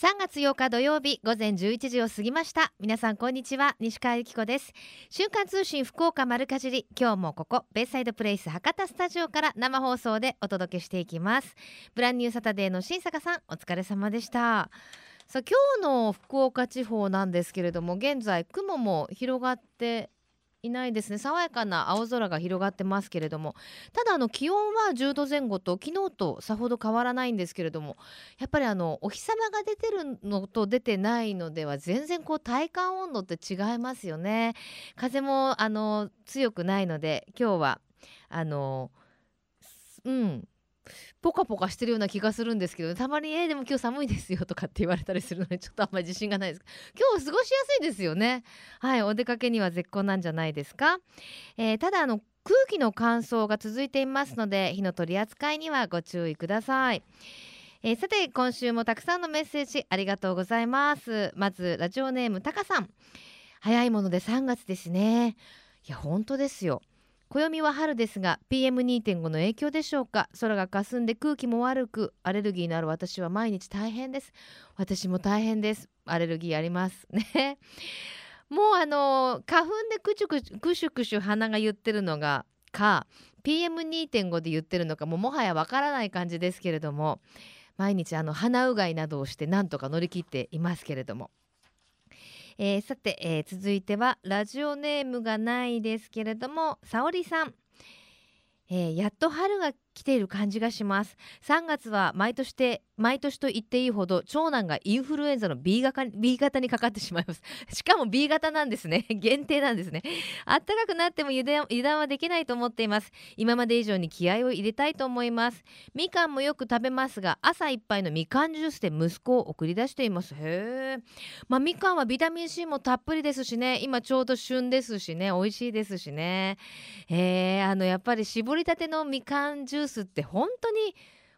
3月8日土曜日午前11時を過ぎました。皆さんこんにちは西川由紀子です。瞬間通信福岡丸かじり。今日もここベイサイドプレイス博多スタジオから生放送でお届けしていきます。ブランニューサタデーの新坂さんお疲れ様でした。さあ今日の福岡地方なんですけれども現在雲も広がっていないですね。爽やかな青空が広がってますけれども。ただあの気温は10度前後と昨日とさほど変わらないんですけれどもやっぱりあのお日様が出てるのと出てないのでは全然こう体感温度って違いますよね。風もあの強くないので今日はあのうん。ポカポカしてるような気がするんですけどたまに「えー、でも今日寒いですよ」とかって言われたりするのでちょっとあんまり自信がないです。今日過ごしやすいですよね。はいお出かけには絶好なんじゃないですか、えー、ただあの空気の乾燥が続いていますので火の取り扱いにはご注意ください。えー、さて今週もたくさんのメッセージありがとうございます。まずラジオネームたかさん。早いもので3月ですね。いや本当ですよ。暦は春ですが PM2.5 の影響でしょうか。空が霞んで空気も悪くアレルギーのある私は毎日大変です。私も大変です。アレルギーあります。ね。もうあの花粉でクチュクチュクシュクシュ鼻が言ってるのがか PM2.5 で言ってるのかももはやわからない感じですけれども毎日あの鼻うがいなどをしてなんとか乗り切っていますけれども。えー、さて、えー、続いてはラジオネームがないですけれども沙織さん、えー、やっと春が来ている感じがします。3月は毎年毎年と言っていいほど長男がインフルエンザの B 型 B 型にかかってしまいます。しかも B 型なんですね。限定なんですね。あったかくなっても油断油断はできないと思っています。今まで以上に気合を入れたいと思います。みかんもよく食べますが朝一杯のみかんジュースで息子を送り出しています。へえまあみかんはビタミン C もたっぷりですしね。今ちょうど旬ですしね。美味しいですしね。えー、あのやっぱり絞りたてのみかんジュースって本当に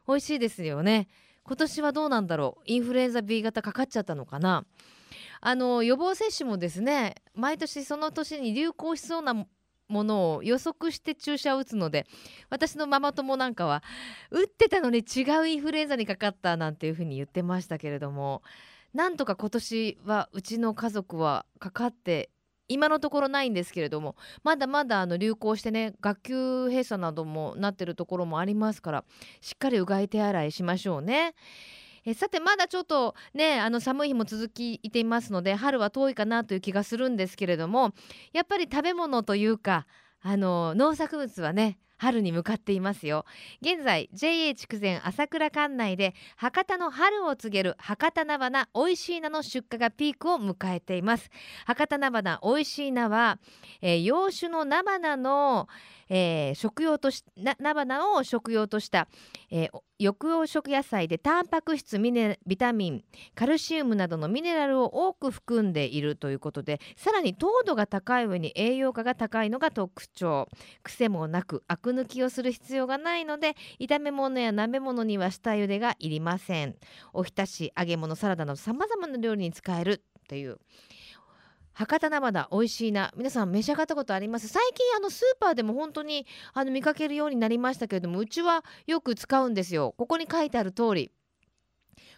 美味しいですよね。今年はどうなんだろう？インフルエンザ B 型かかっちゃったのかな？あの予防接種もですね毎年その年に流行しそうなものを予測して注射を打つので私のママ友なんかは打ってたのに違うインフルエンザにかかったなんていうふうに言ってましたけれどもなんとか今年はうちの家族はかかって今のところないんですけれどもまだまだあの流行してね学級閉鎖などもなってるところもありますからしっかりうがい手洗いしましょうね。えさてまだちょっとねあの寒い日も続きいていますので春は遠いかなという気がするんですけれどもやっぱり食べ物というかあの農作物はね春に向かっていますよ。現在 JA 筑前朝倉管内で博多の春を告げる博多菜花おいしい菜の出荷がピークを迎えています。博多菜花おいしい菜は、えー、洋酒の菜花のえー、食用とし菜花を食用とした、えー、抑揚食野菜でタンパク質ミネビタミンカルシウムなどのミネラルを多く含んでいるということでさらに糖度が高い上に栄養価が高いのが特徴。癖もなくアク抜きをする必要がないので炒め物や鍋物には下茹でがいりません。おひたし揚げ物サラダなどさまざまな料理に使えるという博多生だ美味しいな。皆さん召し上がったことあります？最近あのスーパーでも本当にあの見かけるようになりましたけれどもうちはよく使うんですよ。ここに書いてある通り。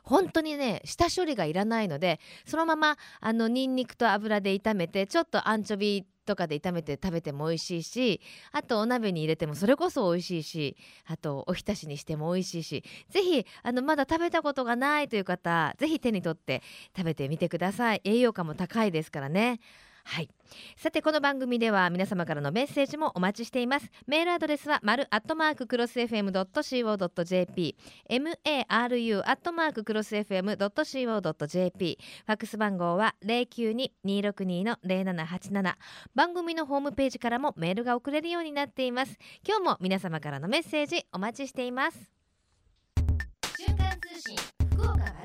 本当にね下処理がいらないのでそのままあのニンニクと油で炒めてちょっとアンチョビとかで炒めて食べても美味しいしあとお鍋に入れてもそれこそ美味しいしあとおひたしにしても美味しいしぜひあのまだ食べたことがないという方ぜひ手に取って食べてみてください栄養価も高いですからね。はい。さてこの番組では皆様からのメッセージもお待ちしています。メールアドレスは丸アットマーククロス FM.co.jp maru アットマーククロス FM.co.jp ファックス番号は092-262-0787番組のホームページからもメールが送れるようになっています。今日も皆様からのメッセージお待ちしています。瞬間通信福岡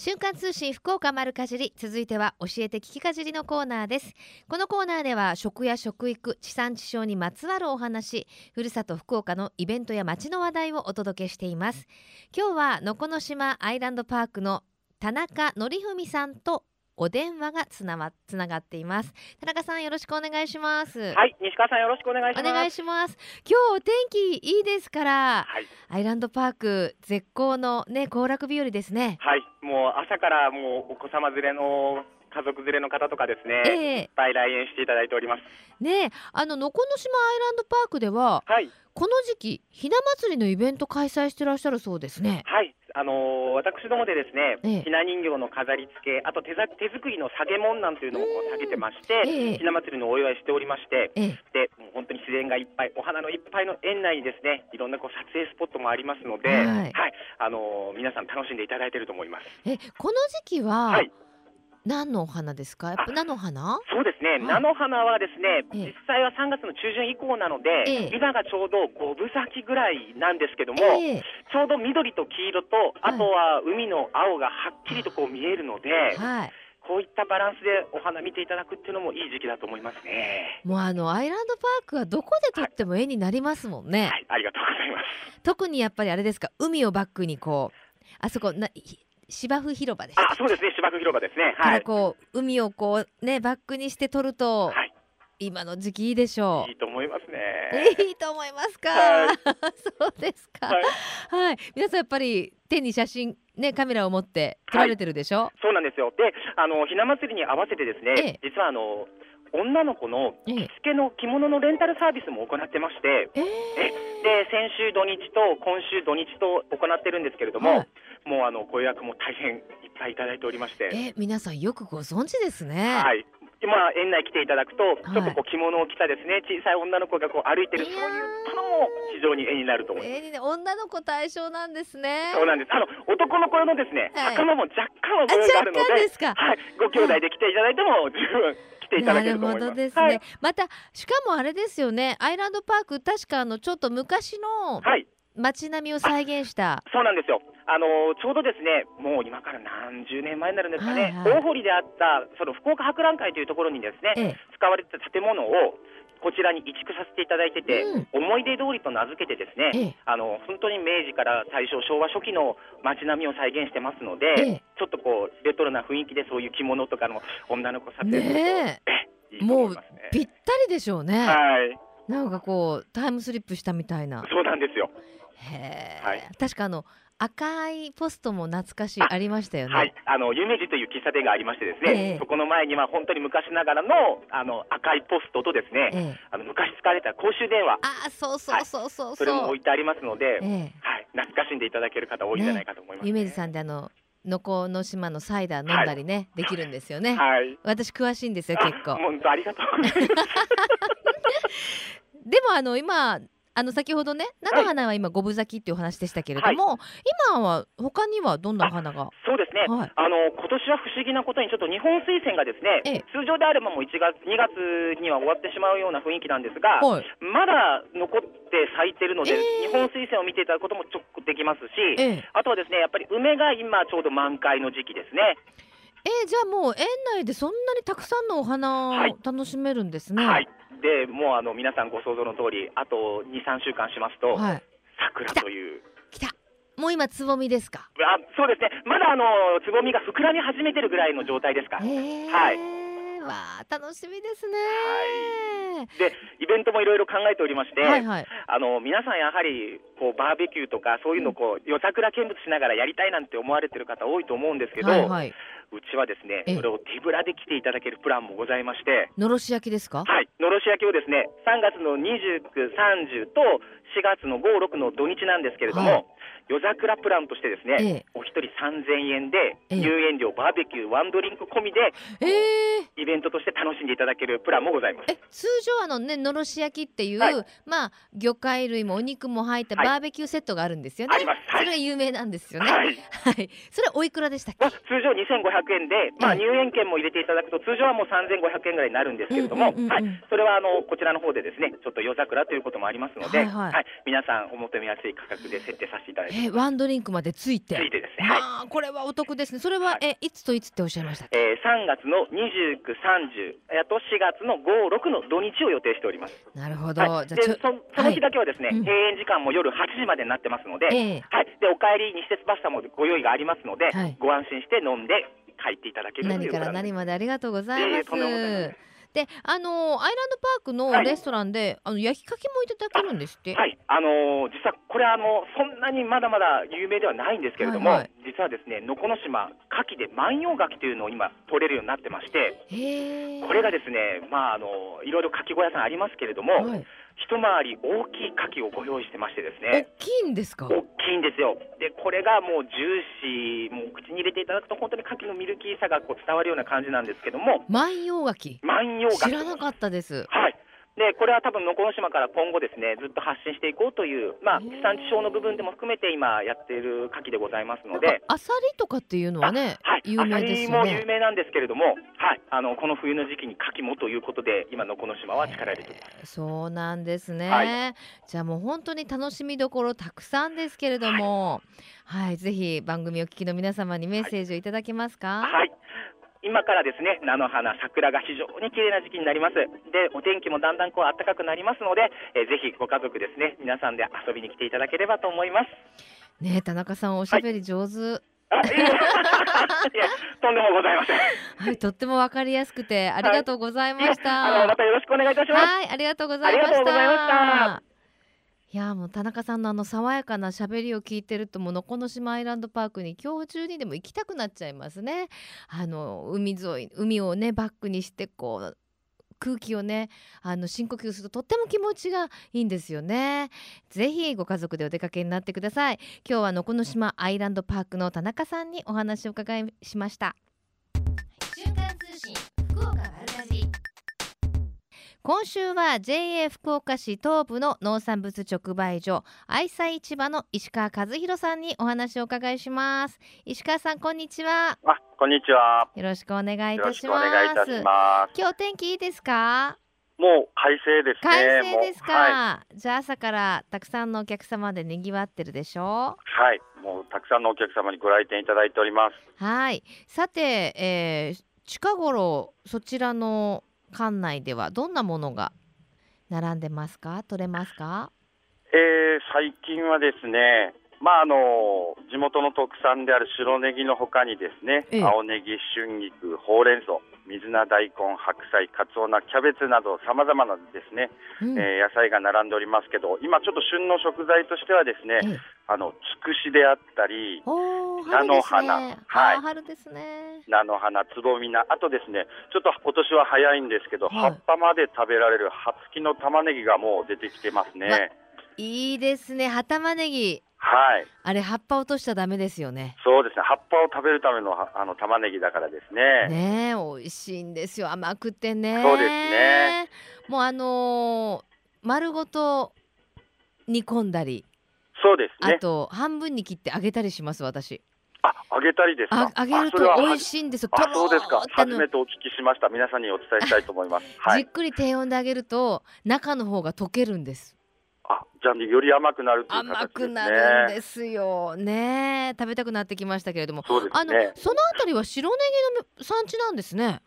瞬間通信福岡丸かじり続いては教えて聞きかじりのコーナーです。このコーナーでは食や食育地産地消にまつわるお話ふるさと福岡のイベントや街の話題をお届けしています。今日はのこの島アイランドパークの田中則文さんとお電話がつながつながっています。田中さんよろしくお願いします。はい、西川さんよろしくお願いします。お願いします。今日お天気いいですからはい、アイランドパーク絶好のね行楽日和ですね。はい、もう朝からもうお子様連れの家族連れの方とかですね、いっええぱい来園していただいております。ねあののこの島アイランドパークでははい、この時期ひな祭りのイベント開催してらっしゃるそうですね。はい、あのー私どもでですね、ええ。ひな人形の飾り付け、あと手ざ手作りの下げ物なんていうのも下げてまして、ええひな祭りのお祝いしておりまして、ええ。でもう本当に自然がいっぱい、お花のいっぱいの園内にですね、いろんなこう撮影スポットもありますので、はい。あのー皆さん楽しんでいただいていると思います。えこの時期は、はい何のお花ですか？やっぱ菜の花？そうですね、い。菜の花はですね、ええ。実際は3月の中旬以降なので、ええ。今がちょうど五分咲きぐらいなんですけども、ええ。ちょうど緑と黄色と、あとは海の青がはっきりとこう見えるので、はい。こういったバランスでお花見ていただくっていうのもいい時期だと思いますね。もうあのアイランドパークはどこで撮っても絵になりますもんね、はい、ありがとうございます。特にやっぱりあれですか？海をバックにこうあそこなひ芝生広場でしたあ、そうですね、芝生広場ですね。はい。こう海をこうねバックにして撮ると、はい今の時期いいでしょいいと思いますう。ね。いいと思いますか？はい そうですか。ははいい、皆さんやっぱり手に写真ねカメラを持って撮られてるでしょ？そうなんですよ。で、あのひな祭りに合わせてですね、え実はあの女の子のええ着付けの着物のレンタルサービスも行ってまして、えで先週土日と今週土日と行ってるんですけれども、はいもうあのご予約も大変いっぱいいただいておりまして、え皆さんよくご存知ですね。はい。今園内来ていただくと、いちょっとこう着物を着たですね小さい女の子がこう歩いてるそういうのも非常に絵になると思います。えーね女の子対象なんですね。そうなんです。あの男の子用のですね、はい袴も若干はあご用意があるので、ですか。はい、ご兄弟で来ていただいても十分来ていただけると思います。なるほどですね、はい、またしかもあれですよねアイランドパーク確かあのちょっと昔のはい、街並みを再現した。そうなんですよ。あのちょうどですね、もう今から何十年前になるんですかね、はいはい。大堀であったその福岡博覧会というところにですね、ええ。使われてた建物をこちらに移築させていただいてて、うん。思い出通りと名付けてですね、ええ。あの本当に明治から大正昭和初期の街並みを再現してますので、ええ。ちょっとこうレトロな雰囲気でそういう着物とかの女の子撮影すると、ねえ。いいと思いますね。ぴったりでしょうね、はい、なんかこうタイムスリップしたみたいな。そうなんですよ。へえ、はい。確かあの赤いポストも懐かしいあありましたよね、はい、あの夢二という喫茶店がありましてですね、ええ。そこの前には本当に昔ながらのあの赤いポストとですね、ええ。あの昔使われた公衆電話、あーそうそうそうそう。それも置いてありますので、ええ。はい、懐かしんでいただける方多いんじゃないかと思います、ね。夢二さんであののこの島のサイダー飲んだりね、できるんですよね、はい。私詳しいんですよあ結構。本当ありがとう。でもあの今あの先ほどね菜の花は今五分咲きっていうお話でしたけれども、今は他にはどんなお花が？そうですね。はい。あの今年は不思議なことにちょっと日本水仙がですね、ええ。通常であればもう1月2月には終わってしまうような雰囲気なんですが、はい。まだ残って咲いてるので、ええ。日本水仙を見ていただくこともちょできますし、ええ。あとはですねやっぱり梅が今ちょうど満開の時期ですね。えーじゃあもう園内でそんなにたくさんのお花はいを楽しめるんですね。はい。でもうあの皆さんご想像の通り、あと2、3週間しますと、はい。桜という。来た。もう今つぼみですか？あそうですね、まだあのつぼみが膨らみ始めてるぐらいの状態ですか。へえ。はいわあ楽しみですね。で、イベントもいろいろ考えておりまして、はいはい。あの皆さんやはりこうバーベキューとかそういうのをこう夜桜見物しながらやりたいなんて思われてる方多いと思うんですけど、はいはい。うちはですねええ。それを手ぶらで来ていただけるプランもございまして、のろし焼きですか？はい、のろし焼きをですね3月の29、30と4月の5、6の土日なんですけれども、はい夜桜プランとしてですね、ええ。お一人3000円でええ。入園料、バーベキュー、ワンドリンク込みでええ。イベントとして楽しんでいただけるプランもございます。え通常あのねのろし焼きっていう、はい。まあ魚介類もお肉も入ったはいバーベキューセットがあるんですよね。あります。はい。それが有名なんですよね。はい。はい。それおいくらでしたっけ？は通常2500円で、まあ、ええ入園券も入れていただくと通常はもう3500円ぐらいになるんですけれども、うんうんうんうん。はい、それはあのこちらの方でですねちょっと夜桜ということもありますので、はいはい。皆さんお求めやすい価格で設定させていただいてえーワンドリンクまでついて。ついてですね、はいまあこれはお得ですね。それは、えいつといつっておっしゃいました。えー3月の29、30あと4月の5、6の土日を予定しております。なるほど。はい、でじゃあちょそその日だけはですね、はいうん閉園時間も夜8時までになってますので、ええはい、でお帰りに施設バスタもご用意がありますので、はいご安心して飲んで入っていただける何から何までありがとうございます。いえいえとんであのアイランドパークのはいレストランで、あの焼きかけもいただけるんですって？はい、あのー実はこれあのそんなにまだまだ有名ではないんですけれども、はいはい実はですね能古島牡蠣で万葉牡蠣というのを今取れるようになってまして。これがですねまああのいろいろ牡蠣小屋さんありますけれども、はい、一回り大きい牡蠣をご用意してましてです大ねきいんですか？大きいんですよでこれがもうジューシーもう口に入れていただくと本当に牡蠣のミルキーさがこう伝わるような感じなんですけども万葉柿。万葉牡蠣知らなかったです。はい。で、これは多分、能古島から今後ですね、ずっと発信していこうという、まあ、地産地消の部分でも含めて今やっている牡蠣でございますので、アサリとかっていうのはね、はい、有名ですよアサリも有ね。名なんですけれども、はい、あの、この冬の時期に牡蠣もということで、今、能古島は力入れています。そうなんですね、はじゃあもう本当に楽しみどころたくさんですけれども、はい、ぜひ番組お聞きの皆様にメッセージをいただけますか？はい。今からですね、菜の花、桜が非常に綺麗な時期になります。で、お天気もだんだんこう暖かくなりますので、えーぜひご家族ですね、皆さんで遊びに来ていただければと思います。ねえ田中さんおしゃべり上手。あ、い とんでもございません。はい、とってもわかりやすくてありがとうございました。あの、またよろしくお願いいたします。はい、ありがとうございました。いましたいやもう田中さんのあの爽やかな喋りを聞いてるともうのこの島アイランドパークに今日中にでも行きたくなっちゃいますね。あの海沿い海をねバックにしてこう空気をねあの深呼吸するととっても気持ちがいいんですよね。ぜひご家族でお出かけになってください。今日はのこの島アイランドパークの田中さんにお話を伺いしました。今週は JA 福岡市東部の農産物直売所愛妻市場の石川和弘さんにお話をお伺いします石川さんこんにちはあ、こんにちは。よろしくお願いいたします願いいたします。今日天気いいですか？もう快晴ですね。快晴ですか、はい。じゃあ朝からたくさんのお客様で賑わってるでしょ？はい。もうたくさんのお客様にご来店いただいております。はいさて、えー近頃そちらの館内ではどんなものが並んでますか？取れますか？えー、最近はですね、まああの地元の特産である白ネギの他にですね、ええ青ネギ、春菊、ほうれん草、水菜大根、白菜、かつお菜、キャベツなどさまざまなですね、うんえー野菜が並んでおりますけど、今ちょっと旬の食材としてはですね、ええあのつくしであったり、菜の花。はい春ですね。菜の花、つぼみ菜、あとですね、ちょっと今年は早いんですけど、はい葉っぱまで食べられる葉付きの玉ねぎがもう出てきてますね。まいいですね。葉玉ねぎ。はい、あれ葉っぱ落としちゃダメですよね。そうですね、葉っぱを食べるためのはあの玉ねぎだからですね。ねえ、美味しいんですよ。甘くてね。そうですね。もうあのー丸ごと煮込んだり、そうですね。あと半分に切って揚げたりします私。あ、揚げたりですか？あ揚げると美味しいんですよ。あ、そうですか初めてお聞きしました。皆さんにお伝えしたいと思います。はい。じっくり低温で揚げると中の方が溶けるんです。あ、じゃあより甘くなるっていう形ですね。甘くなるんですよね食べたくなってきましたけれどもそうであのすね。そのあたりは白ネギの産地なんですね。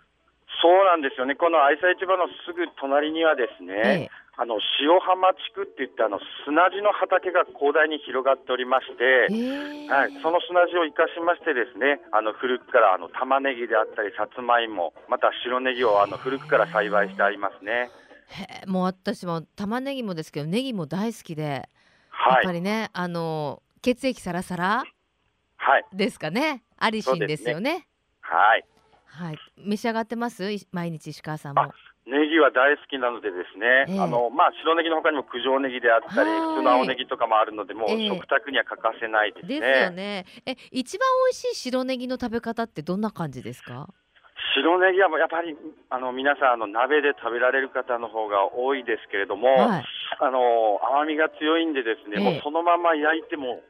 そうなんですよね。この愛妻市場のすぐ隣にはですね。ええあの塩浜地区って言ってあの砂地の畑が広大に広がっておりまして、ええはい、その砂地を生かしましてですねあの古くからあの玉ねぎであったりさつまいもまた白ネギをあの古くから栽培してありますね。へえもう私も玉ねぎもですけどネギも大好きで、やっはい、ぱりねあの血液サラサラはい、ですかねアリシンですよね。はい。はい召し上がってます？い毎日石川さんも。ネギは大好きなのでですね、ええあのまあ白ネギの他にも九条ネギであったりはい普通の青ネギとかもあるのでもうええ食卓には欠かせないですね。ですよね。え一番美味しい白ネギの食べ方ってどんな感じですか？白ネギはやっぱりあの皆さんあの鍋で食べられる方の方が多いですけれども、はい。あの甘みが強いんでですね、ええもうそのまま焼いても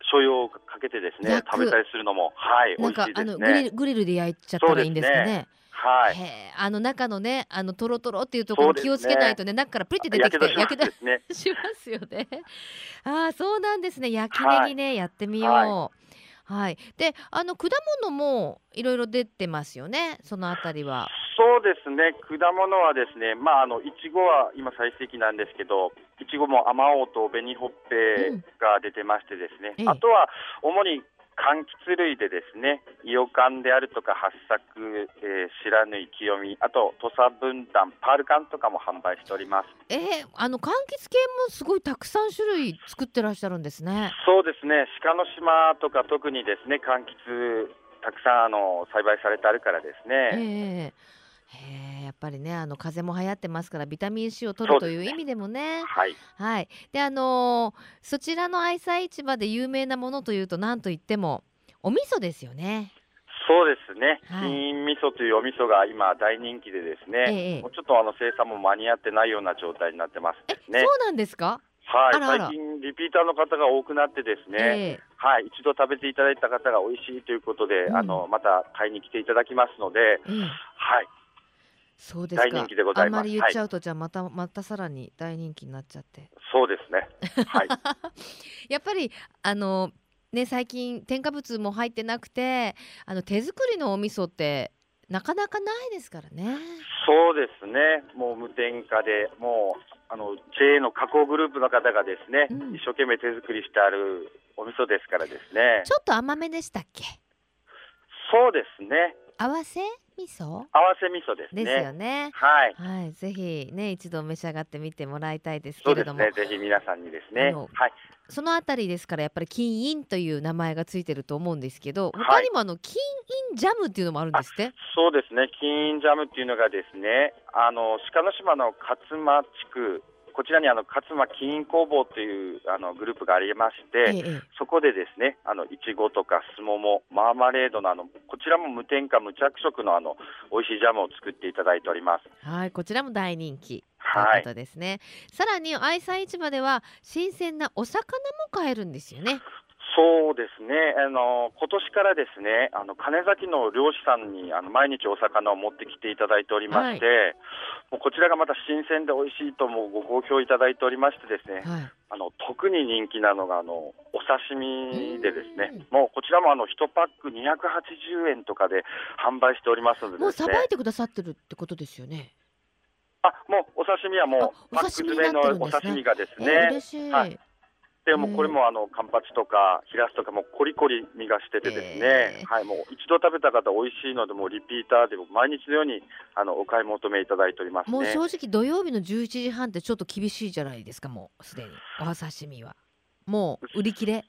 醤油をかけてですね食べたりするのもはい美味しいですかあのグリね。ルグリルで焼いちゃったらいいんですかね。はい。あの中のねあのトロトロっていうところそうですね気をつけないとね中からプリって出てきてやけどしますよね。ああそうなんですね焼きネギね、やってみよう。ははいであの果物もいろいろ出てますよねそのあたりは。そうですね。果物はですね、まああのいちごは今最盛期なんですけど、いちごもあまおうと紅ほっぺが出てましてですね。ええあとは主に柑橘類でですね、イヨカンであるとか、八作、えー、白縫い、清見、あと土佐分担、パールカンとかも販売しております。えー、あの柑橘系もすごいたくさん種類作ってらっしゃるんですね。そうですね、鹿の島とか特にですね、柑橘たくさんあの栽培されてあるからですね。ええへえやっぱりねあの風邪も流行ってますからビタミン C を取るという意味でもね。はい。はい。であのーそちらの愛妻市場で有名なものというと何と言ってもお味噌ですよね。そうですね、はい。金味噌というお味噌が今大人気でですね、ええもうちょっとあの生産も間に合ってないような状態になってますえ、ですね。そうなんですか？はい。最近リピーターの方が多くなってですね、ええ。はい、一度食べていただいた方が美味しいということで、うん。あのまた買いに来ていただきますので、ええはい、そうですか大人気でございますあんまり言っちゃうと、じゃあまたまたさらに大人気になっちゃってそうですね。はい、やっぱりあのね最近添加物も入ってなくてあの手作りのお味噌ってなかなかないですからね。そうですね。もう無添加で、もうあの JA の加工グループの方がですね、うん一生懸命手作りしてあるお味噌ですからですね。ちょっと甘めでしたっけ？そうですね。合わせ？味噌？合わせ味噌ですね。ですよね。はい。はい、ぜひね一度召し上がってみてもらいたいですけれども、そうですね。ぜひ皆さんにですね。はい。そのあたりですからやっぱり金印という名前がついてると思うんですけど、はい他にもあの金印ジャムっていうのもあるんですって？そうですね。金印ジャムっていうのがですね、あの鹿の島の勝間地区、こちらにあの勝間金印工房というあのグループがありまして、えええそこでですね、あのいちごとかすもも、マーマレードのあのこちらも無添加無着色のあの美味しいジャムを作っていただいております。えはい、こちらも大人気。というはいことですね。さらに愛妻市場では新鮮なお魚も買えるんですよね。そうですね。あの今年からですね、あの金崎の漁師さんにあの毎日お魚を持ってきていただいておりまして、もうこちらがまた新鮮で美味しいともご好評いただいておりましてですね、はい。あの特に人気なのがあのお刺身でですねうん、もうこちらもあの1パック280円とかで販売しておりますのでもうですねさばい。てくださってるってことですよね。あ、もうお刺身はもあうパック詰めのお刺身がですえね。嬉しい。はいでもうこれもあのカンパチとかヒラスとかもうコリコリ身がしててですね、えーはいもう一度食べた方美味しいのでもうリピーターでも毎日のようにあのお買い求めいただいておりますね。もう正直土曜日の11時半ってちょっと厳しいじゃないですかもうすでに。お刺身は。もう売り切れ？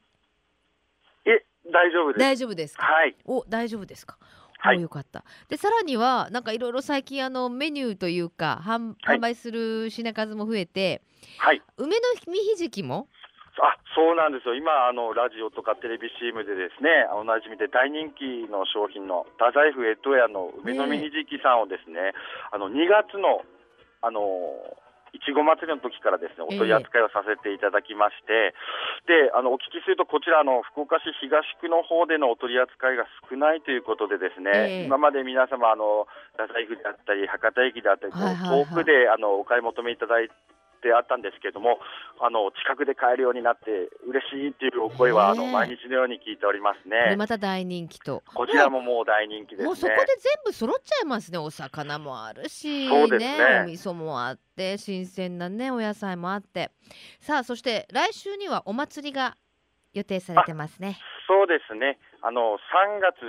え大丈夫です。大丈夫ですか？はい。お大丈夫ですか？はい。およかった。でさらにはなんかいろいろ最近あのメニューというか販はい。販売する品数も増えて、はい。梅の実ひじきもあそうなんですよ、今、あのラジオとかテレビ CM でですね、おなじみで大人気の商品の太宰府江戸屋の梅の実ひじきさんをですね、あの2月のあのいちご祭りの時からですねお取り扱いをさせていただきまして、であのお聞きすると、こちらあの、福岡市東区の方でのお取り扱いが少ないということで、ですええ。ね、今まで皆様、あの太宰府であったり、博多駅であったり、遠くであのお買い求めいただいて。あったんですけれども、あの近くで買えるようになって嬉しいっていうお声は、あの毎日のように聞いておりますね。また大人気とこちらももう大人気ですね。もうそこで全部揃っちゃいますねお魚もあるしそうですねお味噌もあって新鮮なねお野菜もあってさあそして来週にはお祭りが予定されてますねそうですね。あの3月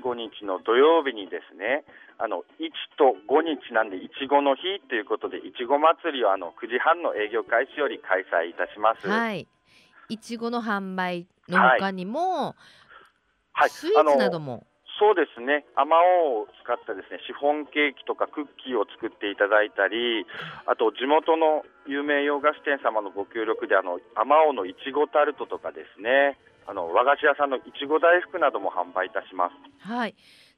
15日の土曜日にですね、あの1と5日なんでいちごの日ということでいちご祭りをあの9時半の営業開始より開催いたします。はいいちごの販売の他にも、はいスイーツなどもそうですね。あまおうを使ったですねシフォンケーキとかクッキーを作っていただいたり、あと地元の有名洋菓子店様のご協力であのあまおうのいちごタルトとかですね。あの和菓子屋さんのいちご大福なども販売いたします。はい。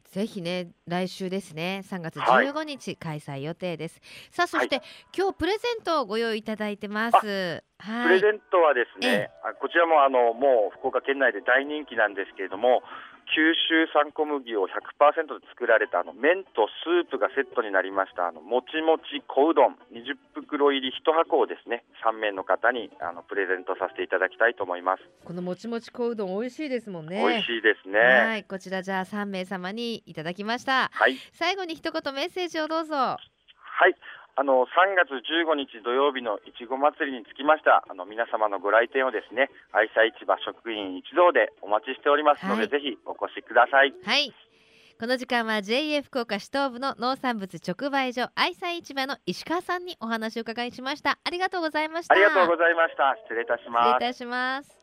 ぜひね来週ですね。3月はい。15日開催予定です、さあそして、今日プレゼントをご用意いただいてます。はい。プレゼントはですええ。ね、あこちらもあのもう福岡県内で大人気なんですけれども、九州産小麦を100%で作られたあの麺とスープがセットになりましたあのもちもち小うどん20袋入り1箱をですね。3名の方にあのプレゼントさせていただきたいと思います。このもちもち小うどん美味しいですもんね。美味しいですね。はいこちらじゃあ3名様にいただきました。はい、最後に一言メッセージをどうぞ。はい、あの3月15日土曜日のいちご祭りにつきました。あの皆様のご来店をですね愛妻市場職員一同でお待ちしておりますので、はい。ぜひお越しください。はい。この時間は JA 福岡市東部の農産物直売所愛妻市場の石川さんにお話を伺いしました。ありがとうございました。ありがとうございました。失礼いたし失礼ますいたします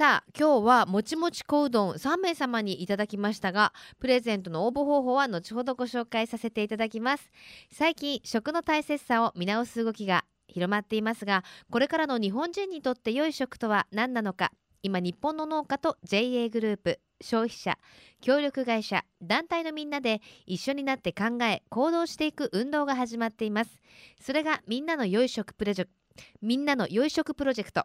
さあ今日はもちもち小うどん3名様にいただきましたがプレゼントの応募方法は後ほどご紹介させていただきます。最近食の大切さを見直す動きが広まっていますがこれからの日本人にとって良い食とは何なのか今日本の農家と JA グループ消費者協力会社団体のみんなで一緒になって考え行動していく運動が始まっています。それがみんなの良い食プロジェクトみんなの良い食プロジェクト。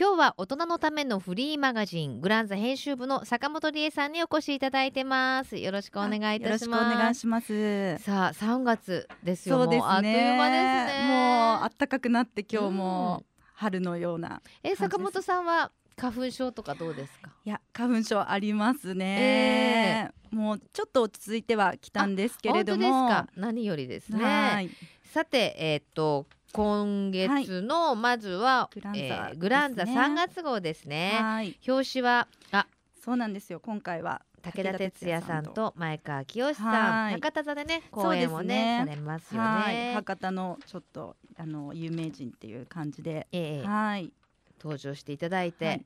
今日は大人のためのフリーマガジングランザ編集部の坂本理恵さんにお越しいただいてますよろしくお願いいたしますよろしくお願いします。さあ3月ですよそうですね。もうあっという間ですねもう暖かくなって今日もうん春のような。え坂本さんは花粉症とかどうですか？いや花粉症ありますね。もうちょっと落ち着いてはきたんですけれども。本当ですか？何よりですねはい。さてえーっと今月のまずは、グランザえーグランザ3月号ですねはい。表紙はあそうなんですよ。今回は武田鉄矢さんと前川清さんはい博多座でね公演をねねされますよはいね。博多のちょっとあの有名人っていう感じで。ええはい。登場していただいて、はい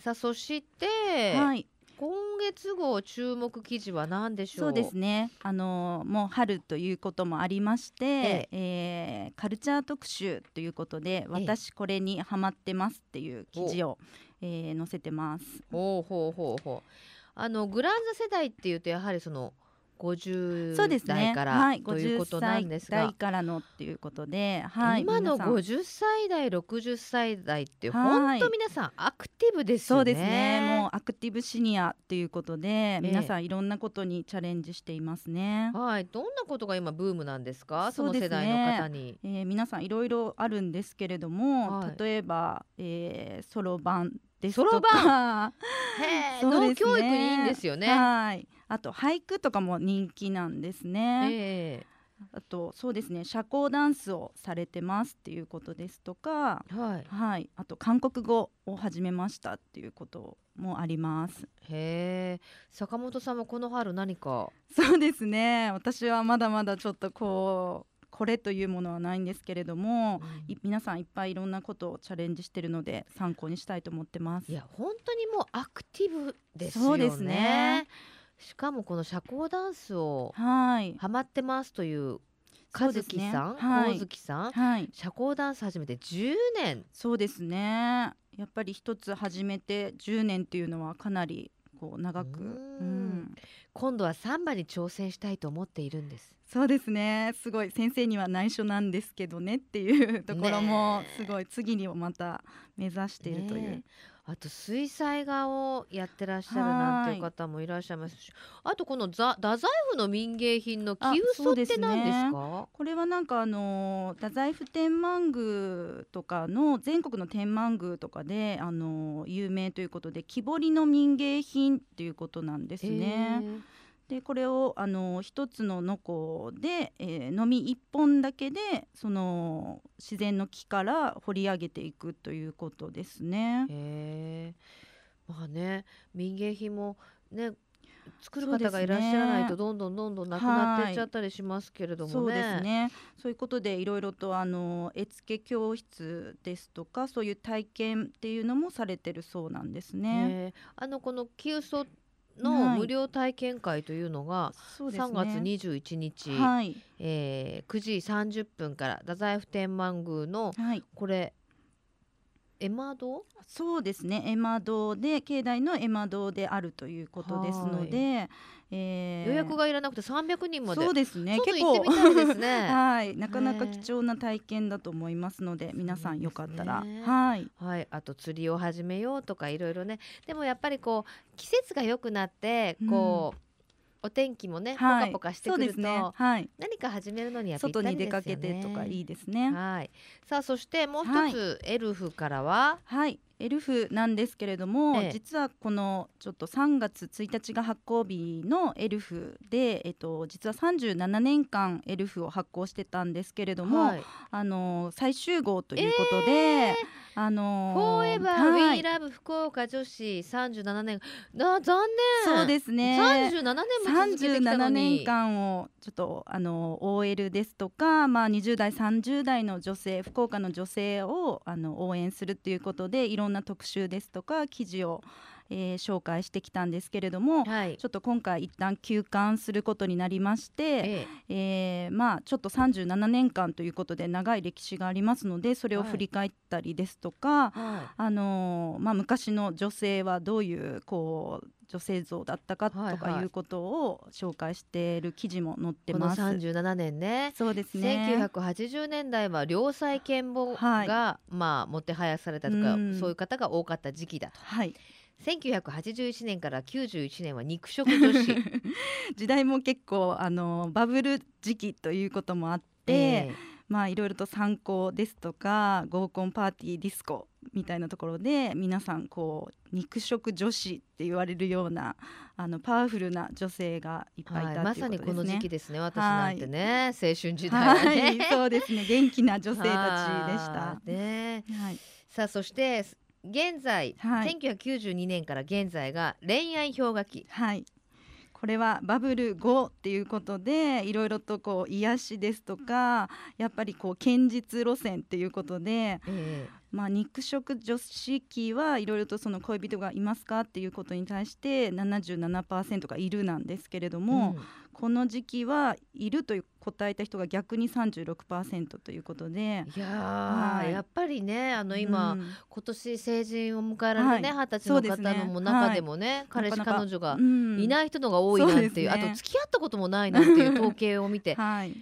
さあそして、はい。今月号注目記事は何でしょう？そうですね。あのもう春ということもありまして、ええ。ーカルチャー特集ということで、私これにハマってますっていう記事を、えー載せてます。ほうほうほうほう。あのグランザ世代っていうとやはりその50そうですね。代から、はい、ということなんですが。50歳代からのっていうことで、はい、今の皆さん。50歳代60歳代ってはい。本当皆さんアクティブですよね。そうですね。もうアクティブシニアっていうことで、え皆さんいろんなことにチャレンジしていますね。はい。どんなことが今ブームなんですか？その世代の方に。えー皆さんいろいろあるんですけれども、はい。例えばえーそろばんですとか、そ うですね。農教育にいいんですよね。はい。あと俳句とかも人気なんですね。えあとそうですね社交ダンスをされてますっていうことですとか、えはい。はい。あと韓国語を始めましたっていうこともあります。へえ坂本さんはこの春何か？そうですね。私はまだまだちょっとこうこれというものはないんですけれども、い皆さんいっぱいいろんなことをチャレンジしてるので参考にしたいと思ってますい。や本当にもうアクティブですよね。そうですねしかもこの社交ダンスをはい。ハマってますというそ和樹さん、はい神月さん、はい。社交ダンス始めて10年。そうですね。やっぱり一つ始めて10年っていうのはかなりこう長く、ううんん、今度はサンバに挑戦したいと思っているんです。そうですね。すごい先生には内緒なんですけどねっていうところもねえすごい次にもままた目指しているという。ねえあと水彩画をやってらっしゃるなんていうはい。方もいらっしゃいますしあとこのザ太宰府の民芸品のあキウソって何ですか？これはなんかあの太宰府天満宮とかの全国の天満宮とかであの有名ということで木彫りの民芸品っていうことなんですね。でこれをあの一つののこで、えー、のみ一本だけでその自然の木から掘り上げていくということですね。へえまあね民芸品もね作る方がいらっしゃらないとどんどんどんどんなくなっていっちゃったりしますけれどもね。そうですねそういうことでいろいろとあの絵付け教室ですとかそういう体験っていうのもされてるそうなんですね。あのこのキウソはのい無料体験会というのがそうですね。3月21日、はい、えー9時30分から太宰府天満宮のはい、これ絵窓そうですね。絵馬堂で境内の絵馬堂であるということですので、えー。予約がいらなくて300人まで。そうですね。結構。はい。なかなか貴重な体験だと思いますので皆さんよかったら、ね。はい。はい、あと釣りを始めようとかいろいろね。でもやっぱりこう季節が良くなってこう、お天気もねポはい。カポカしてくると、ね。はい。何か始めるのにはぴった外に出りですよね。かけてとかいいですね。はい、さあそしてもう一はい。つ、エルフからは？はい。エルフなんですけれども、ええ。実はこのちょっと3月1日が発行日のエルフで、えっと、実は37年間エルフを発行してたんですけれども、はい、あの最終号ということで、あのフォーエバー、はい。We Love 福岡女子37年な残念。そうですね。37年も続けてきたの37に年間をちょっとあの OL ですとか、まあ、20代30代の女性福岡の女性をあの応援するっていうことでいろんな特集ですとか記事を、えー紹介してきたんですけれども、はい。ちょっと今回一旦休刊することになりまして、ええ。ーまあちょっと37年間ということで長い歴史がありますのでそれをはい。振り返ったりですとか、えはあのーまあ、昔の女性はどういうこう女性像だったかとはいはい。かいうことを紹介している記事も載っい、このてます。37年ね。そうですね。1980年代は良妻賢母が、はい。まあもてはやされたとか、うん。そういう方が多かった時期だと。はい。1981年から91年は肉食女子 時代も結構あのバブル時期ということもあって、えまあいろいろと三高ですとか合コンパーティーディスコみたいなところで皆さんこう肉食女子って言われるようなあのパワフルな女性がいっえぱいいたはい、っていうことですね。まさにこの時期ですね私なんてね、青春時代ね。い、そうですね。元気な女性たちでした は。いねはい、さあそして現在、はい。1992年から現在が恋愛氷河期。はい。これはバブル後っていうことでいろいろとこう癒しですとかやっぱりこう堅実路線っていうことで、えまあ、肉食女子期はいろいろとその恋人がいますかっていうことに対して77%がいるなんですけれどえも、うんこの時期はいるという答えた人が逆に36%ということで。いやー、はい。やっぱりねあの今、うん。今年成人を迎えられるねはい。二十、歳のそうですね。方のも中でもね、彼氏彼女がうん。いない人のが多いなんていう,、そうですね。あと付き合ったこともないなんていう統計を見て。はい、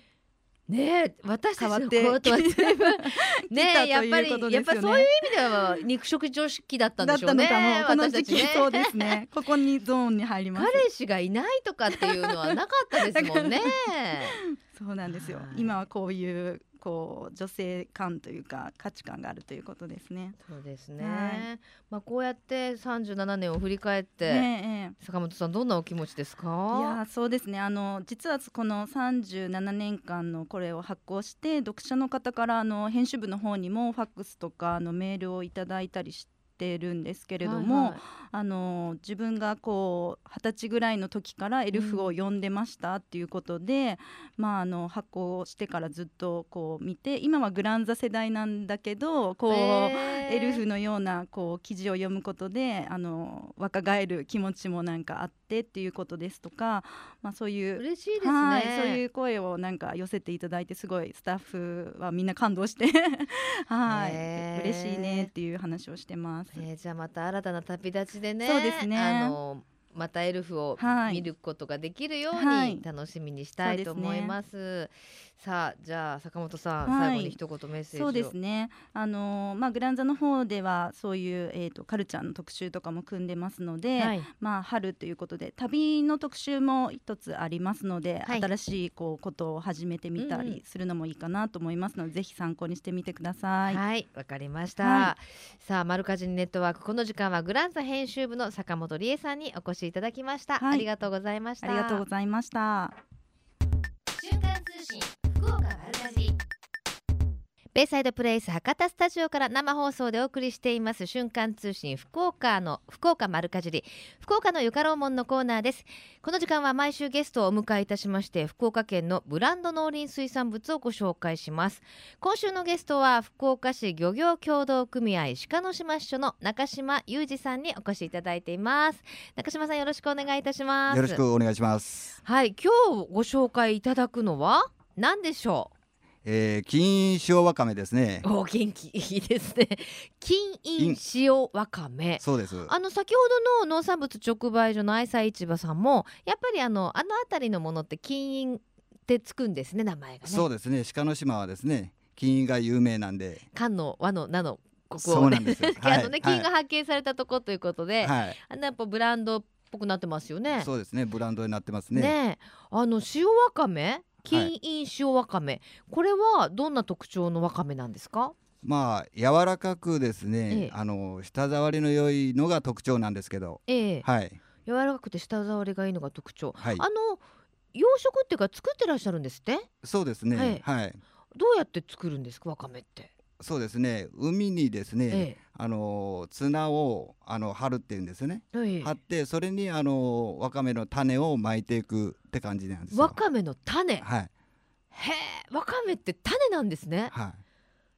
ねえ私たちの変わって。ことは全部 ね。えやっぱり、やっぱそういう意味では肉食女子期だったんでしょうねこの時期、私たちね。そうですね。ここにゾーンに入ります。彼氏がいないとかっていうのはなかったですもんね。そうなんですよ、はい。今はこういうこう女性観というか価値観があるということですねそうですね。はいまあこうやって37年を振り返って、ねえ坂本さんどんなお気持ちですええいか？やそうですねあの実はこの37年間のこれを発行して読者の方からあの編集部の方にもファックスとかあのメールをいただいたりしてるんですけれども、はいはい。あの自分がこう二十歳ぐらいの時からエルフを読んでましたっていうことで、まああの発行してからずっとこう見て今はグランザ世代なんだけどこう、エルフのようなこう記事を読むことであの若返る気持ちもなんかあってっていうことですとか、まあ、そういう。嬉しいですね。はい、そういう声をなんか寄せていただいてすごいスタッフはみんな感動して はいへー嬉しいねっていう話をしてます。えーじゃあまた新たな旅立ちでね。そうですねあのまたエルフをはい見ることができるようはいに楽しみにしたいと思います。さあじゃあ坂本さん、はい最後に一言メッセージを。そうですね。あのーまあグランザの方ではそういうえっ、とカルチャーの特集とかも組んでますので、はい。まあ春ということで旅の特集も一つありますので、はい新しいこうことを始めてみたうんうんりするのもいいかなと思いますので、ぜひ参考にしてみてください。はい、わかりました。はさあ、マルカジンネットワーク、この時間はグランザ編集部の坂本理恵さんにお越しいただきました。はいありがとうございました。ありがとうございました。瞬間通信ベイサイドプレイス博多スタジオから生放送でお送りしています瞬間通信福岡の福岡丸かじり。福岡のゆかろうもんのコーナーです。この時間は毎週ゲストをお迎えいたしまして福岡県のブランド農林水産物をご紹介します。今週のゲストは福岡市漁業協同組合鹿の島支所の中島裕二さんにお越しいただいています。中島さんよろしくお願いいたします。よろしくお願いします。はい今日ご紹介いただくのは何でしょえー、金塩わかめですね。お元気いいですね 金印塩わかめそうです。あの先ほどの農産物直売所の愛妻市場さんもやっぱりあのあの辺りのものって金印ってつくんですね名前がねそうですね。鹿の島はですね、金が有名なんで。漢の和の名のここそうなんですよ あのね、はい金が発見されたとこということで、はい。あのやっぱブランドっぽくなってますよね。そうですね。ブランドになってますね。ねえあの塩わかめ？金印塩わかめ、これはどんな特徴のわかめなんですか？まあ柔らかくですね、ええ。あの舌触りの良いのが特徴なんですけど、ええ。はい。柔らかくて舌触りがいいのが特徴、はい。あの養殖っていうか作ってらっしゃるんですって？そうですね、ええはい。どうやって作るんですかわかめって、そうですね。海にですね、えあの綱をあの張るっていうんですね、ええ。え張ってそれにあのわかめの種を巻いていくって感じなんですよ。わかめの種？へはい。えわかめって種なんですね。はい。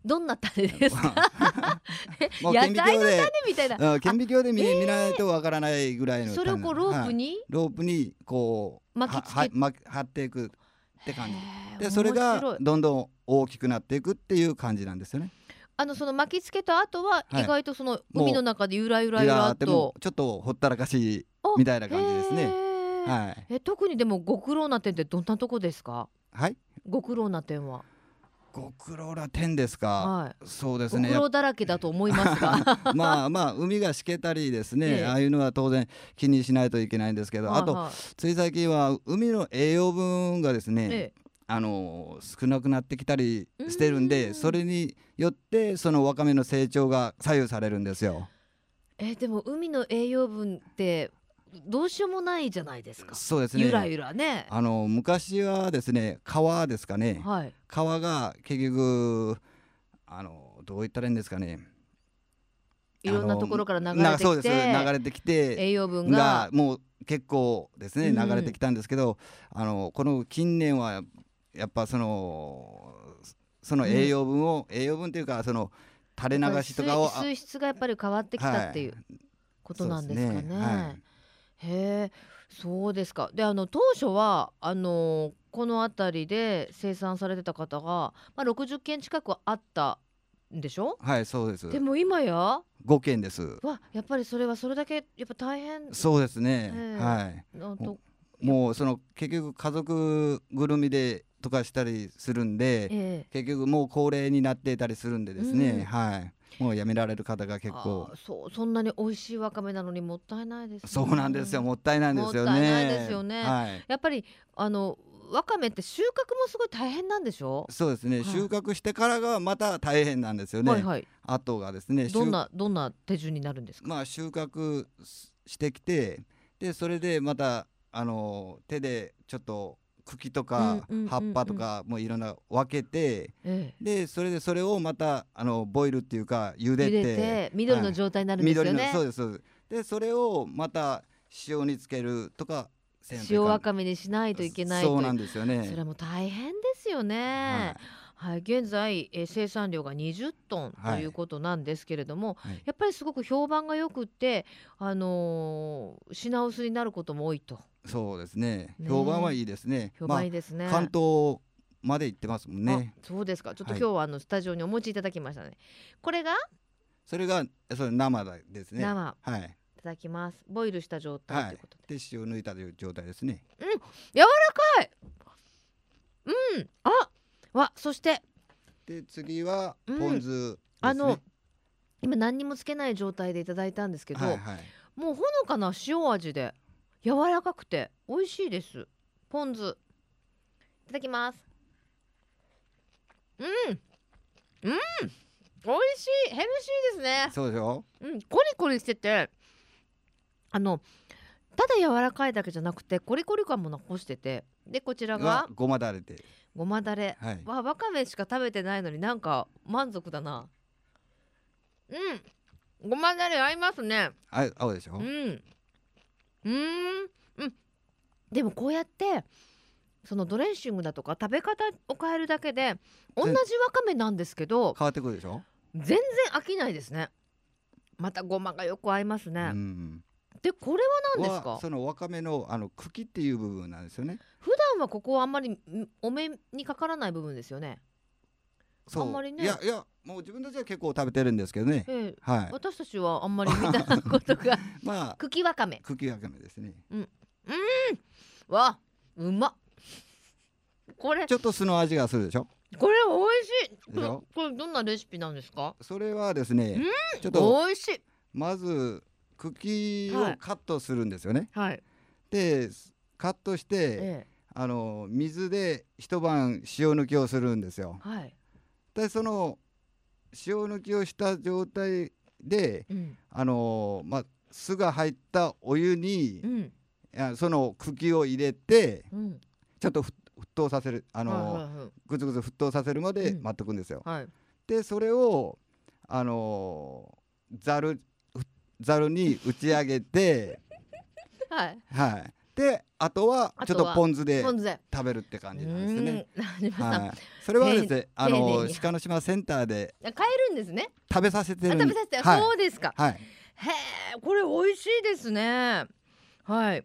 どんな種ですか？野菜の種みたいな。うん顕微鏡で見,、見ないとわからないぐらいのそれをこうロープに、にはい。ロープにこう巻きつけはは巻き張っていくって感じ。でそれがどんどん大きくなっていくっていう感じなんですよね。あのその巻きつけた後ははい。意外とその海の中でゆらゆらゆらっいやーでもと、ちょっとほったらかしあみたいな感じですね。はい。え特にでもご苦労な点ってどんなとこですか？はい。ご苦労な点は、ご苦労な点ですか。はい。そうですね。ごだらけだと思いますが。ぱ まあまあ海がしけたりですね、ええ。ああいうのは当然気にしないといけないんですけど、あとつい最近は海の栄養分がですね、ええ。あの少なくなってきたりしてるんうで、ん。それによってそのわかめの成長が左右されるんですよ。えでも海の栄養分ってどうしようもないじゃないですか。そうですね。ゆらゆらね。あの昔はですね川ですかね、はい。川が結局あのどう言ったらいいんですかね。いろんなところから流れてきなそうです。て流れてきて栄養分が。がもう結構ですねうん流れてきたんですけど、あのこの近年はやっぱそのその栄養分を、栄養分というかその垂れ流しとかを水水質がやっぱり変わってきたっていうことなんですかね。へえそうですか。であの当初はあのこの辺りで生産されてた方が、まあ、60件近くあったんでしょ？はいそうです。でも今や？5件です。わやっぱりそれはそれだけやっぱ大変そうですね、ええ。はい。なともうその結局家族ぐるみでとかしたりするんで、ええ。結局もう高齢になっていたりするんでですね、うん。はいもうやめられる方が結構。そうそんなに美味しいわかめなのにもったいないですね。そうなんですよ。もったいないんですよね。もったいないですよね。はい。やっぱりあのわかめって収穫もすごい大変なんでしょ？そうですね、はい。収穫してからがまた大変なんですよね、はいはい。後がですねどんなどんな手順になるんですか？まあ収穫してきてでそれでまたあの手でちょっと茎とか葉っぱとかもいろんな分けてええ、でそれでそれをまたあのボイルっていうか茹で茹て緑の状態になるんですよ緑のね。そうですそうです。でそれをまた塩につけるとか塩わかめにしないといけないそうなんですよね。それも大変ですよね。はい、現在、えー生産量が20トンとはいいうことなんですけれども、はい。やっぱりすごく評判がよくって、あのー品薄になることも多いとそうですね。ね。評判はいいですね。評判いいですね。まあ、関東まで行ってますもんね。あそうですか。ちょっとはい。今日はあのスタジオにお持ちいただきましたね。これが？それがそれ生ですね。生。はい。いただきます。ボイルした状態とい。うことで。で塩抜いたという状態ですね。うん、あ、わ、そして。で次はうん。ポン酢ですね、あの今何にもつけない状態でいただいたんですけど、はいはい。もうほのかな塩味で柔らかくて美味しいです。ポン酢。いただきます。うん、うん、美味しい、ヘルシーですね。そうでしょうん、コリコリしてて、あのただ柔らかいだけじゃなくてコリコリ感も残してて、でこちらががごまだれてごまだれ。はい。わわかめしか食べてないのになんか満足だな。うん。ごまだれ合いますね。あ青でしょ、うんうーん。うん。でもこうやってそのドレッシングだとか食べ方を変えるだけで同じわかめなんですけど変わってくるでしょ、全然飽きないですね。またごまがよく合いますね、うんでこれは何ですか？はそのわかめのあの茎っていう部分なんですよね。普段はここはあんまりんお目にかからない部分ですよねあんまりね。いやいやもう自分たちは結構食べてるんですけどね。ええ。はい。私たちはあんまり見たことが まあ茎わかめ。茎わかめですね。わうま。っこれ。ちょっと酢の味がするでしょ？これ美味しい。でしょ？これどんなレシピなんですか？それはですねちょっと美味しい。まず茎はい。をカットするんですよね、はい。でカットして、えあの水で一晩塩抜きをするんですよ。えはいでその塩抜きをした状態でうん。あのまあ酢が入ったお湯にう、ん。あその茎を入れてうん。ちょっとふ沸騰させるあの、はいはいはい。ぐつぐつ沸騰させるまでうん。待っとくんですよ。はい。でそれをあのざるざるに打ち上げて はい。はいであとはちょっとポン酢で食べるって感じなんですね。はい、それはですね、あのに。鹿の島センターで買えるんですね。食べさせて食べさせてはい、そうですか。はい、へえこれ美味しいですね。はい。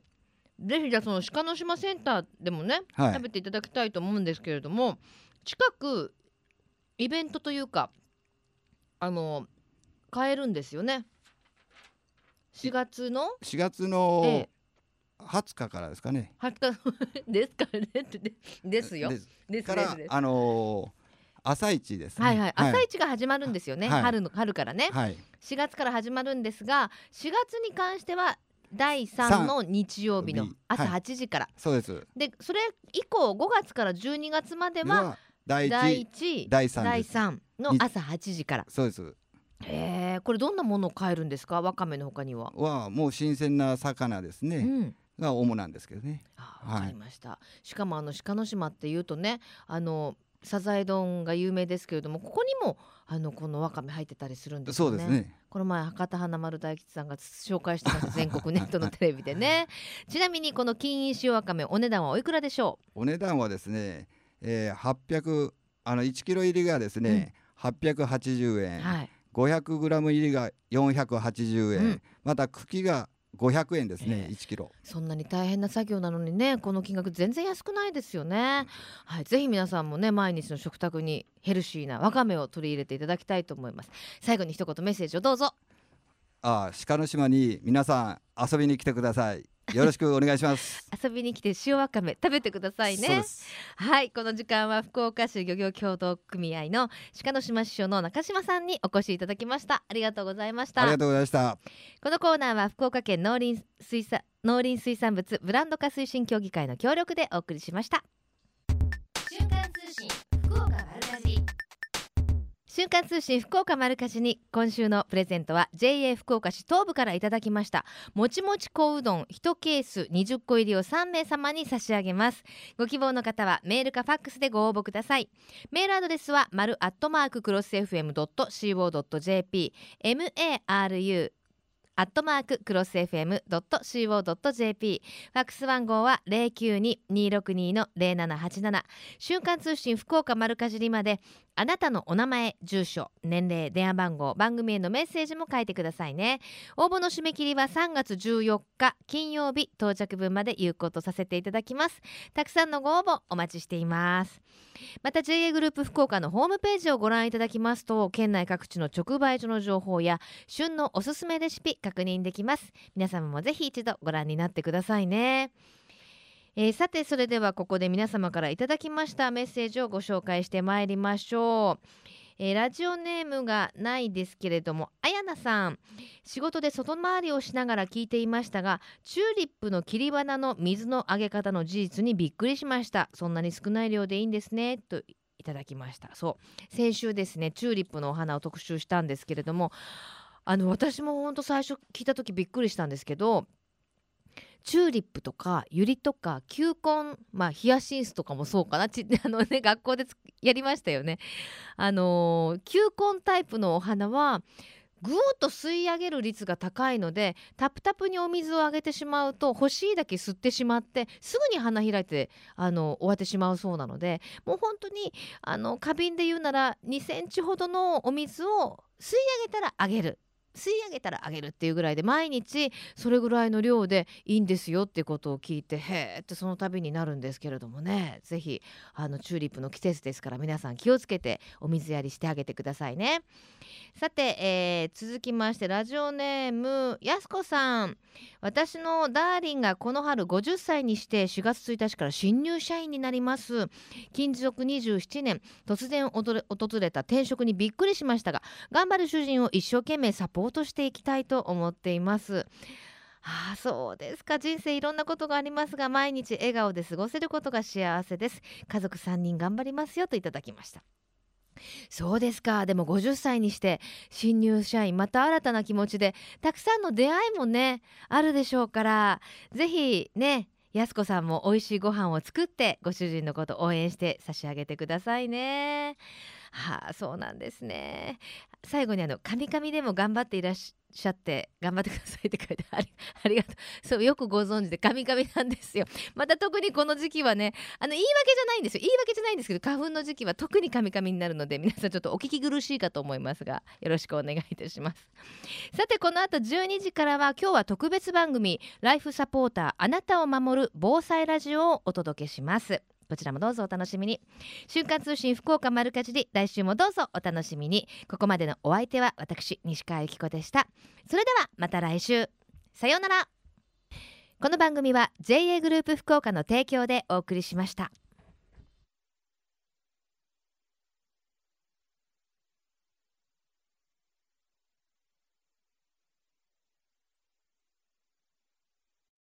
ぜひじゃあその鹿の島センターでもね、はい。食べていただきたいと思うんですけれども近くイベントというかあの買えるんですよね。4月の？4月のええ20日からですかね。20日ですからねってでですよ。です。からあのー朝市ですね。はいはい、朝市が始まるんですよね、はい。春の春からね、はい、4月から始まるんですが4月に関しては第3の日曜日の朝はい。8時から、そうです。でそれ以降5月から12月まではは第第一1第三です。第3の朝8時から。そうです。へえこれどんなものを買えるんですか？わかめの他には、はもう新鮮な魚ですね。うんが主なんですけどね。あはい。わかりました、しかもあの鹿の島っていうとねあのサザエ丼が有名ですけれどもここにもあのこのわかめ入ってたりするんですよね。そうですね。この前博多華丸大吉さんが紹介してました 全国ネットのテレビでね。ちなみにこの金銀塩わかめお値段はおいくらでしょお値段はですね、えー、800あの1キロ入りがですね、880う、円、はい。500グラム入りが480円、うん。また茎が500円ですね、ええ。1キロ。そんなに大変な作業なのにねこの金額全然安くないですよね。はいぜひ皆さんもね毎日の食卓にヘルシーなわかめを取り入れていただきたいと思います。最後に一言メッセージをどうぞ。あ鹿の島に皆さん遊びに来てください。よろしくお願いします。遊びに来て塩わかめ食べてくださいね。はいこの時間は福岡市漁業協同組合の鹿の島支所の中島さんにお越しいただきましたありがとうございましたありがとうございました。このコーナーは福岡県農林水産農林水産物ブランド化推進協議会の協力でお送りしました瞬間通信福岡丸かじに今週のプレゼントは JA 福岡市東部からいただきました。もちもち小うどん1ケース20個入りを3名様に差し上げます。ご希望の方はメールかファックスでご応募ください。メールアドレスは丸アットマーククロス FM.co.jp maru アットマーククロス FM.co.jp ファックス番号は092-262の0787瞬間通信福岡丸かじりまであなたのお名前住所年齢電話番号番組へのメッセージも書いてくださいね。応募の締め切りは3月14日金曜日到着分まで有効とさせていただきます。たくさんのご応募お待ちしています。また JA グループ福岡のホームページをご覧いただきますと県内各地の直売所の情報や旬のおすすめレシピ確認できます。皆様もぜひ一度ご覧になってくださいね。えーさてそれではここで皆様からいただきましたメッセージをご紹介してまいりましょう、えーラジオネームがないですけれどもあやなさん。仕事で外回りをしながら聞いていましたがチューリップの切り花の水のあげ方の事実にびっくりしました。そんなに少ない量でいいんですね。といただきました。そう。先週ですねチューリップのお花を特集したんですけれどもあの私も本当最初聞いた時びっくりしたんですけどチューリップとかユリとか球根まあヒヤシンスとかもそうかな。ち あのね学校でやりましたよね。あの球根タイプのお花はぐーっと吸い上げる率が高いのでタプタプにお水をあげてしまうと欲しいだけ吸ってしまってすぐに花開いてあの終わってしまうそうなのでもう本当にあの花瓶で言うなら2センチほどのお水を吸い上げたらあげる。吸い上げたらあげるっていうぐらいで毎日それぐらいの量でいいんですよってことを聞いてへーってその度になるんですけれどもね。ぜひあのチューリップの季節ですから皆さん気をつけてお水やりしてあげてくださいね。さて、えー続きましてラジオネームやすこさん。私のダーリンがこの春50歳にして4月1日から新入社員になります。勤続27年突然訪れ訪れた転職にびっくりしましたが頑張る主人を一生懸命サポートしていきたいと思っています。ああそうですか。人生いろんなことがありますが毎日笑顔で過ごせることが幸せです。家族3人頑張りますよといただきました。そうですか。でも50歳にして新入社員また新たな気持ちでたくさんの出会いもねあるでしょうからぜひねやすこさんも美味しいご飯を作ってご主人のこと応援して差し上げてくださいね。はあそうなんですね。最後にあの「カミカミ」でも頑張っていらっしゃって頑張ってくださいって書いてあり ありがとうそうよくご存知で「カミカミ」なんですよ。また特にこの時期はねあの言い訳じゃないんですよ言い訳じゃないんですけど花粉の時期は特にカミカミになるので皆さんちょっとお聞き苦しいかと思いますがよろしくお願いいたします。さてこの後12時からは今日は特別番組「ライフサポーターあなたを守る防災ラジオ」をお届けします。こちらもどうぞお楽しみに。瞬間通信福岡丸かじり来週もどうぞお楽しみに。ここまでのお相手は私西川由紀子でした。それではまた来週。さようなら。この番組は JA グループ福岡の提供でお送りしました。